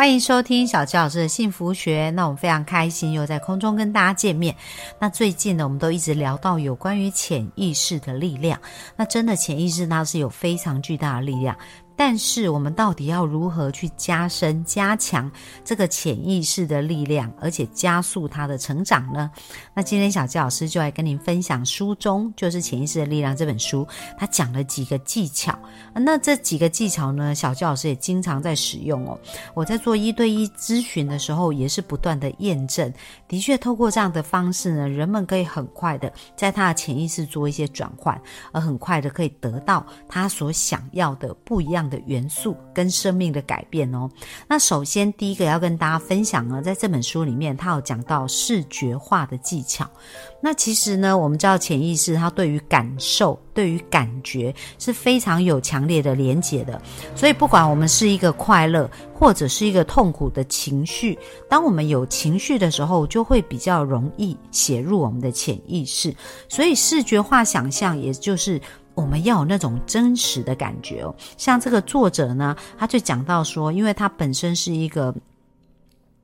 欢迎收听小齐老师的幸福学。那我们非常开心又在空中跟大家见面。那最近呢，我们都一直聊到有关于潜意识的力量。那真的潜意识它是有非常巨大的力量。但是我们到底要如何去加深、加强这个潜意识的力量，而且加速它的成长呢？那今天小纪老师就来跟您分享书中就是《潜意识的力量》这本书，它讲了几个技巧。那这几个技巧呢，小纪老师也经常在使用哦。我在做一对一咨询的时候，也是不断的验证，的确透过这样的方式呢，人们可以很快的在他的潜意识做一些转换，而很快的可以得到他所想要的不一样。的元素跟生命的改变哦。那首先第一个要跟大家分享呢，在这本书里面，它有讲到视觉化的技巧。那其实呢，我们知道潜意识它对于感受、对于感觉是非常有强烈的连结的。所以不管我们是一个快乐或者是一个痛苦的情绪，当我们有情绪的时候，就会比较容易写入我们的潜意识。所以视觉化想象，也就是。我们要有那种真实的感觉哦，像这个作者呢，他就讲到说，因为他本身是一个。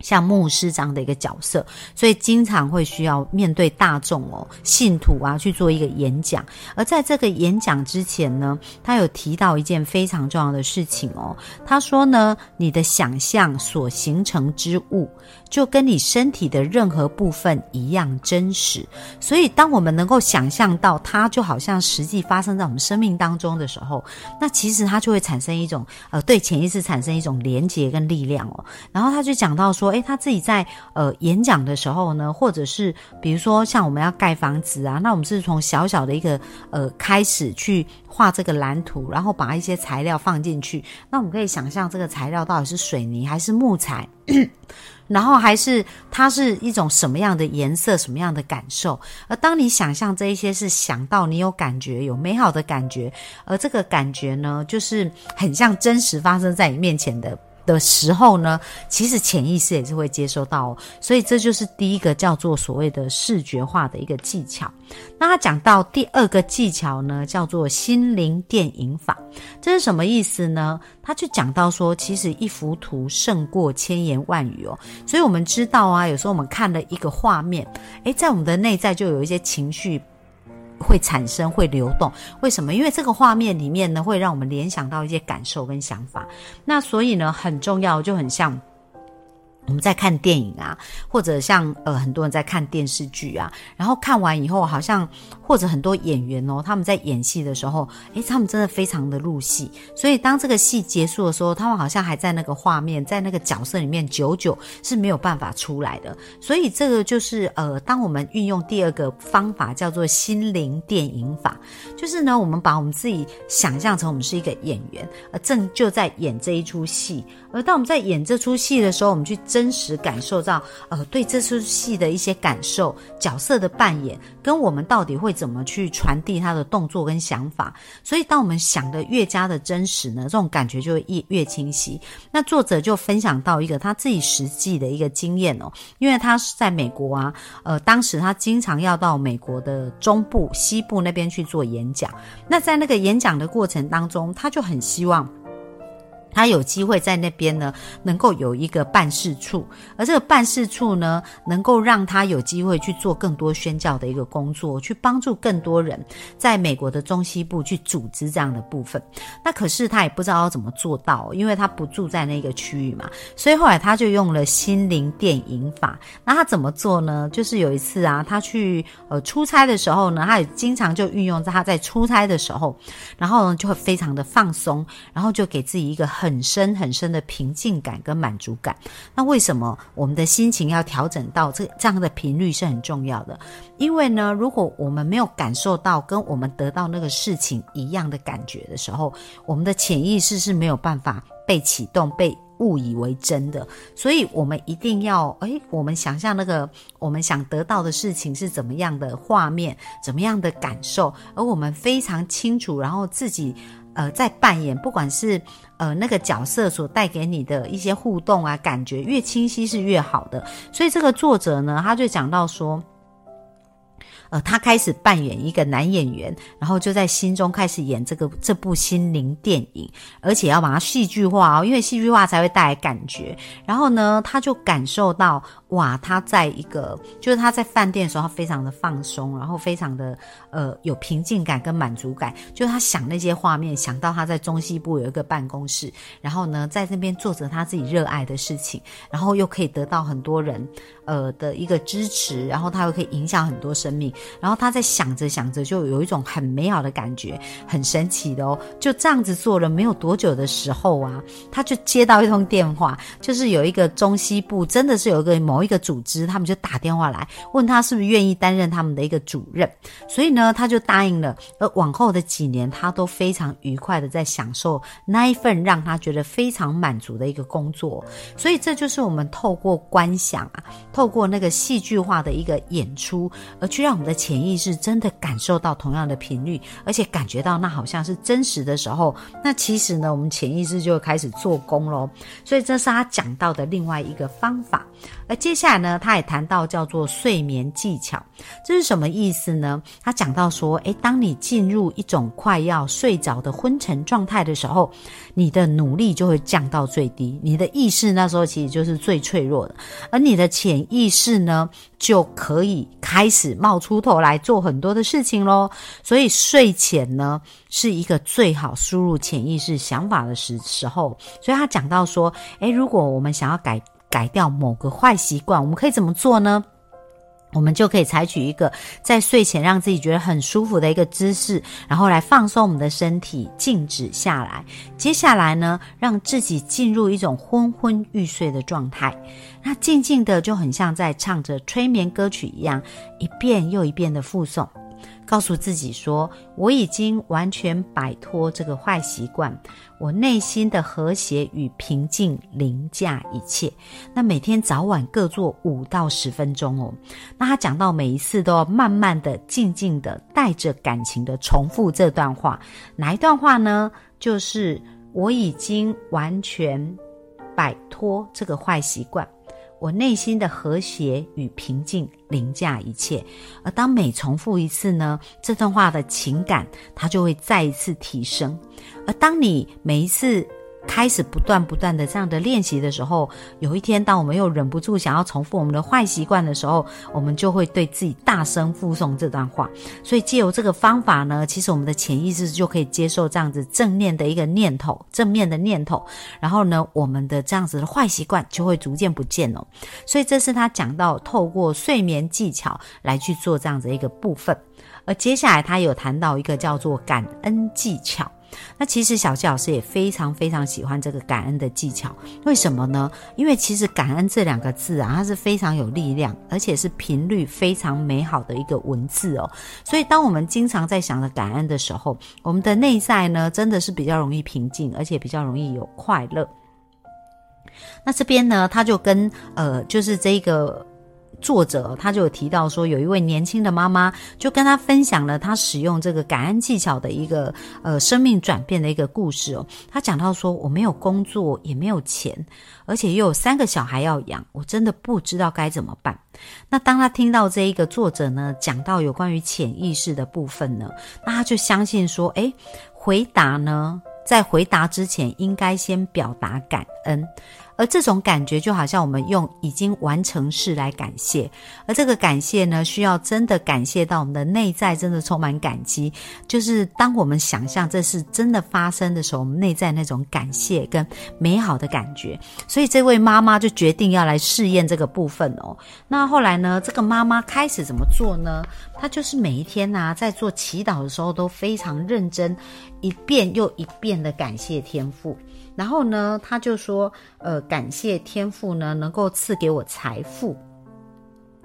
像牧师这样的一个角色，所以经常会需要面对大众哦，信徒啊去做一个演讲。而在这个演讲之前呢，他有提到一件非常重要的事情哦。他说呢，你的想象所形成之物，就跟你身体的任何部分一样真实。所以，当我们能够想象到它就好像实际发生在我们生命当中的时候，那其实它就会产生一种呃，对潜意识产生一种连结跟力量哦。然后他就讲到说。诶，他自己在呃演讲的时候呢，或者是比如说像我们要盖房子啊，那我们是从小小的一个呃开始去画这个蓝图，然后把一些材料放进去。那我们可以想象这个材料到底是水泥还是木材，然后还是它是一种什么样的颜色、什么样的感受。而当你想象这一些，是想到你有感觉、有美好的感觉，而这个感觉呢，就是很像真实发生在你面前的。的时候呢，其实潜意识也是会接收到，所以这就是第一个叫做所谓的视觉化的一个技巧。那他讲到第二个技巧呢，叫做心灵电影法，这是什么意思呢？他就讲到说，其实一幅图胜过千言万语哦。所以我们知道啊，有时候我们看了一个画面，诶，在我们的内在就有一些情绪。会产生会流动，为什么？因为这个画面里面呢，会让我们联想到一些感受跟想法。那所以呢，很重要，就很像。我们在看电影啊，或者像呃很多人在看电视剧啊，然后看完以后，好像或者很多演员哦，他们在演戏的时候，诶，他们真的非常的入戏。所以当这个戏结束的时候，他们好像还在那个画面，在那个角色里面，久久是没有办法出来的。所以这个就是呃，当我们运用第二个方法叫做心灵电影法，就是呢，我们把我们自己想象成我们是一个演员，呃，正就在演这一出戏。而当我们在演这出戏的时候，我们去真实感受到，呃，对这出戏的一些感受、角色的扮演，跟我们到底会怎么去传递他的动作跟想法。所以，当我们想的越加的真实呢，这种感觉就会越越清晰。那作者就分享到一个他自己实际的一个经验哦，因为他是在美国啊，呃，当时他经常要到美国的中部、西部那边去做演讲。那在那个演讲的过程当中，他就很希望。他有机会在那边呢，能够有一个办事处，而这个办事处呢，能够让他有机会去做更多宣教的一个工作，去帮助更多人在美国的中西部去组织这样的部分。那可是他也不知道要怎么做到，因为他不住在那个区域嘛，所以后来他就用了心灵电影法。那他怎么做呢？就是有一次啊，他去呃出差的时候呢，他也经常就运用在他在出差的时候，然后呢就会非常的放松，然后就给自己一个。很很深很深的平静感跟满足感。那为什么我们的心情要调整到这这样的频率是很重要的？因为呢，如果我们没有感受到跟我们得到那个事情一样的感觉的时候，我们的潜意识是没有办法被启动、被误以为真的。所以，我们一定要诶，我们想象那个我们想得到的事情是怎么样的画面、怎么样的感受，而我们非常清楚，然后自己。呃在扮演，不管是呃那个角色所带给你的一些互动啊，感觉越清晰是越好的。所以这个作者呢，他就讲到说。呃，他开始扮演一个男演员，然后就在心中开始演这个这部心灵电影，而且要把它戏剧化哦，因为戏剧化才会带来感觉。然后呢，他就感受到哇，他在一个就是他在饭店的时候，他非常的放松，然后非常的呃有平静感跟满足感。就他想那些画面，想到他在中西部有一个办公室，然后呢，在那边做着他自己热爱的事情，然后又可以得到很多人呃的一个支持，然后他又可以影响很多生命。然后他在想着想着，就有一种很美好的感觉，很神奇的哦。就这样子做了没有多久的时候啊，他就接到一通电话，就是有一个中西部真的是有一个某一个组织，他们就打电话来问他是不是愿意担任他们的一个主任。所以呢，他就答应了。而往后的几年，他都非常愉快的在享受那一份让他觉得非常满足的一个工作。所以这就是我们透过观想啊，透过那个戏剧化的一个演出，而去让我们。的潜意识真的感受到同样的频率，而且感觉到那好像是真实的时候，那其实呢，我们潜意识就开始做工喽。所以这是他讲到的另外一个方法。而接下来呢，他也谈到叫做睡眠技巧，这是什么意思呢？他讲到说，诶，当你进入一种快要睡着的昏沉状态的时候，你的努力就会降到最低，你的意识那时候其实就是最脆弱的，而你的潜意识呢，就可以开始冒出头来做很多的事情喽。所以睡前呢，是一个最好输入潜意识想法的时时候。所以他讲到说，诶，如果我们想要改。改掉某个坏习惯，我们可以怎么做呢？我们就可以采取一个在睡前让自己觉得很舒服的一个姿势，然后来放松我们的身体，静止下来。接下来呢，让自己进入一种昏昏欲睡的状态。那静静的就很像在唱着催眠歌曲一样，一遍又一遍的复诵。告诉自己说：“我已经完全摆脱这个坏习惯，我内心的和谐与平静凌驾一切。”那每天早晚各做五到十分钟哦。那他讲到每一次都要慢慢的、静静的、带着感情的重复这段话。哪一段话呢？就是我已经完全摆脱这个坏习惯。我内心的和谐与平静凌驾一切，而当每重复一次呢，这段话的情感它就会再一次提升，而当你每一次。开始不断不断的这样的练习的时候，有一天，当我们又忍不住想要重复我们的坏习惯的时候，我们就会对自己大声附诵这段话。所以，借由这个方法呢，其实我们的潜意识就可以接受这样子正念的一个念头，正面的念头。然后呢，我们的这样子的坏习惯就会逐渐不见了。所以，这是他讲到透过睡眠技巧来去做这样子一个部分。而接下来，他有谈到一个叫做感恩技巧。那其实小七老师也非常非常喜欢这个感恩的技巧，为什么呢？因为其实感恩这两个字啊，它是非常有力量，而且是频率非常美好的一个文字哦。所以当我们经常在想着感恩的时候，我们的内在呢，真的是比较容易平静，而且比较容易有快乐。那这边呢，他就跟呃，就是这个。作者他就有提到说，有一位年轻的妈妈就跟他分享了他使用这个感恩技巧的一个呃生命转变的一个故事哦。他讲到说，我没有工作，也没有钱，而且又有三个小孩要养，我真的不知道该怎么办。那当他听到这一个作者呢讲到有关于潜意识的部分呢，那他就相信说，诶，回答呢，在回答之前应该先表达感恩。而这种感觉就好像我们用已经完成式来感谢，而这个感谢呢，需要真的感谢到我们的内在，真的充满感激。就是当我们想象这是真的发生的时候，我们内在那种感谢跟美好的感觉。所以这位妈妈就决定要来试验这个部分哦。那后来呢，这个妈妈开始怎么做呢？她就是每一天呐，在做祈祷的时候都非常认真，一遍又一遍的感谢天赋。然后呢，他就说，呃，感谢天父呢，能够赐给我财富。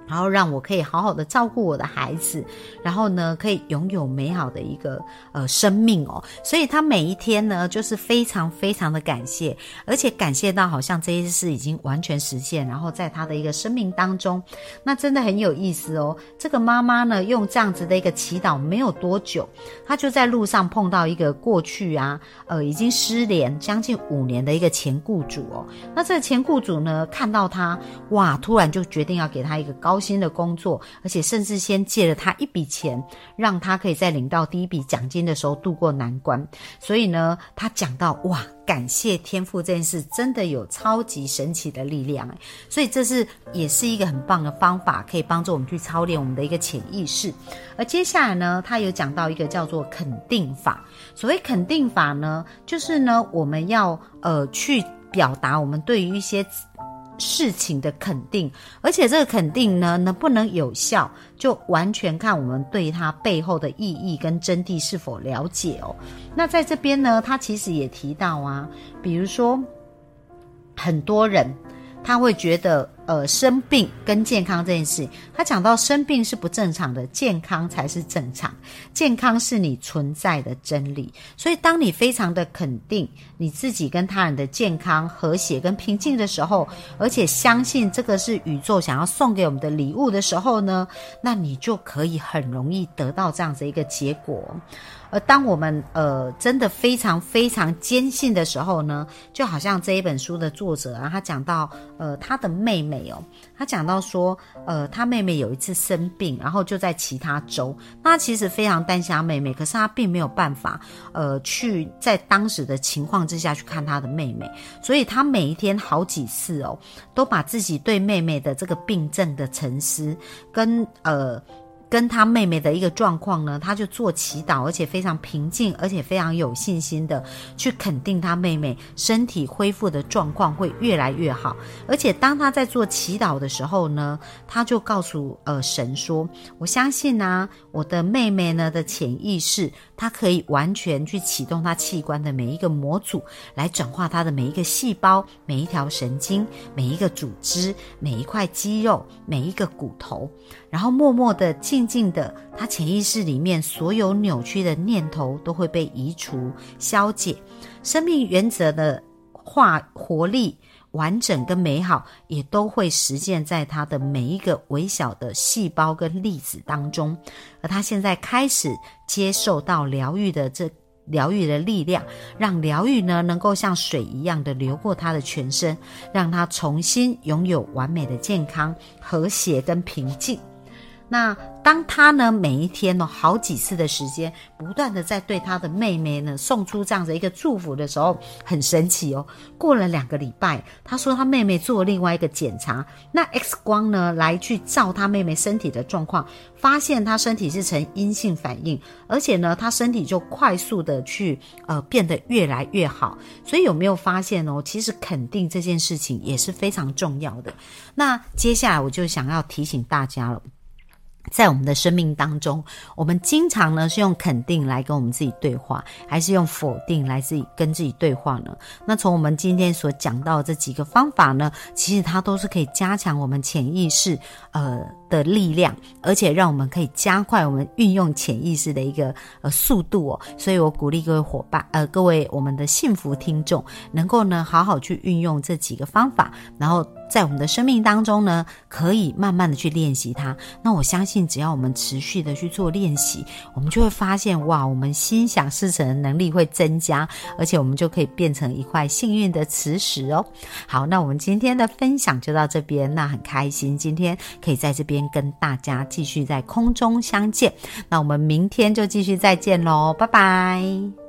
然后让我可以好好的照顾我的孩子，然后呢，可以拥有美好的一个呃生命哦。所以他每一天呢，就是非常非常的感谢，而且感谢到好像这些事已经完全实现。然后在他的一个生命当中，那真的很有意思哦。这个妈妈呢，用这样子的一个祈祷，没有多久，她就在路上碰到一个过去啊，呃，已经失联将近五年的一个前雇主哦。那这个前雇主呢，看到他哇，突然就决定要给他一个高。高薪的工作，而且甚至先借了他一笔钱，让他可以在领到第一笔奖金的时候渡过难关。所以呢，他讲到哇，感谢天赋这件事真的有超级神奇的力量，所以这是也是一个很棒的方法，可以帮助我们去操练我们的一个潜意识。而接下来呢，他有讲到一个叫做肯定法。所谓肯定法呢，就是呢，我们要呃去表达我们对于一些。事情的肯定，而且这个肯定呢，能不能有效，就完全看我们对它背后的意义跟真谛是否了解哦。那在这边呢，他其实也提到啊，比如说很多人。他会觉得，呃，生病跟健康这件事，他讲到生病是不正常的，健康才是正常，健康是你存在的真理。所以，当你非常的肯定你自己跟他人的健康、和谐跟平静的时候，而且相信这个是宇宙想要送给我们的礼物的时候呢，那你就可以很容易得到这样子一个结果。而当我们呃真的非常非常坚信的时候呢，就好像这一本书的作者啊，他讲到呃他的妹妹哦，他讲到说呃他妹妹有一次生病，然后就在其他州，那其实非常担心他妹妹，可是他并没有办法呃去在当时的情况之下去看他的妹妹，所以他每一天好几次哦，都把自己对妹妹的这个病症的沉思跟呃。跟他妹妹的一个状况呢，他就做祈祷，而且非常平静，而且非常有信心的去肯定他妹妹身体恢复的状况会越来越好。而且当他在做祈祷的时候呢，他就告诉呃神说：“我相信呢，我的妹妹呢的潜意识，她可以完全去启动她器官的每一个模组，来转化她的每一个细胞、每一条神经、每一个组织、每一块肌肉、每一个骨头。”然后默默的进、静的，他潜意识里面所有扭曲的念头都会被移除、消解，生命原则的化活力、完整跟美好，也都会实现在他的每一个微小的细胞跟粒子当中。而他现在开始接受到疗愈的这。疗愈的力量，让疗愈呢能够像水一样的流过他的全身，让他重新拥有完美的健康、和谐跟平静。那当他呢每一天呢好几次的时间，不断的在对他的妹妹呢送出这样的一个祝福的时候，很神奇哦。过了两个礼拜，他说他妹妹做另外一个检查，那 X 光呢来去照他妹妹身体的状况，发现他身体是呈阴性反应，而且呢他身体就快速的去呃变得越来越好。所以有没有发现哦？其实肯定这件事情也是非常重要的。那接下来我就想要提醒大家了。在我们的生命当中，我们经常呢是用肯定来跟我们自己对话，还是用否定来自己跟自己对话呢？那从我们今天所讲到的这几个方法呢，其实它都是可以加强我们潜意识呃的力量，而且让我们可以加快我们运用潜意识的一个呃速度哦。所以我鼓励各位伙伴呃各位我们的幸福听众，能够呢好好去运用这几个方法，然后。在我们的生命当中呢，可以慢慢的去练习它。那我相信，只要我们持续的去做练习，我们就会发现，哇，我们心想事成的能力会增加，而且我们就可以变成一块幸运的磁石哦。好，那我们今天的分享就到这边，那很开心，今天可以在这边跟大家继续在空中相见。那我们明天就继续再见喽，拜拜。